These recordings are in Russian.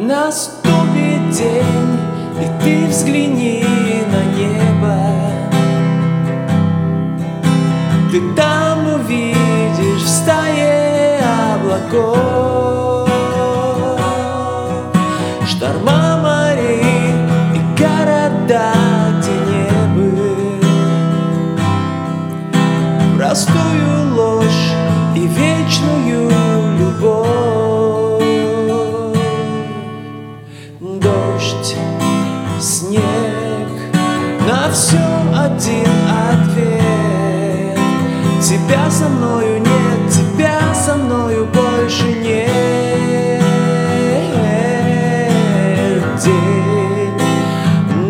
Наступит день, и ты взгляни на небо. Ты там увидишь в стае облаков. Шторма на все один ответ. Тебя со мною нет, тебя со мною больше нет. День,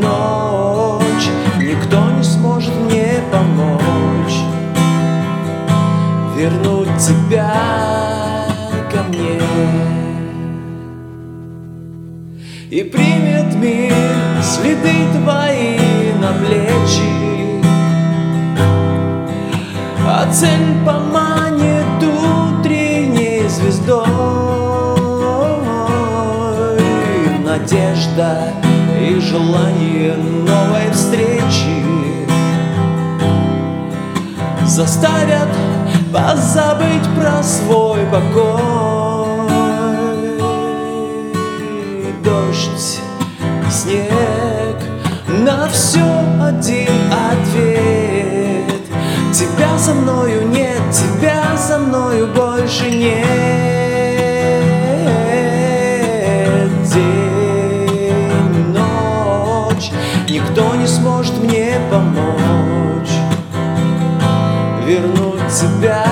ночь, никто не сможет мне помочь. Вернуть тебя ко мне. И примет мир следы твои на плечи. А цель поманит утренней звездой. Надежда и желание новой встречи Заставят позабыть про свой покой. Дождь, все один ответ. Тебя со мною нет, тебя со мною больше нет. День, ночь, никто не сможет мне помочь. Вернуть тебя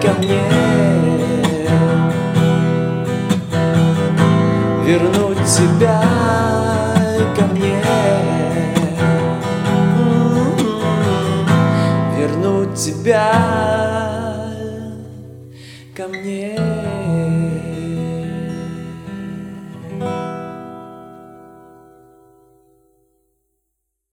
ко мне. Вернуть тебя тебя ко мне.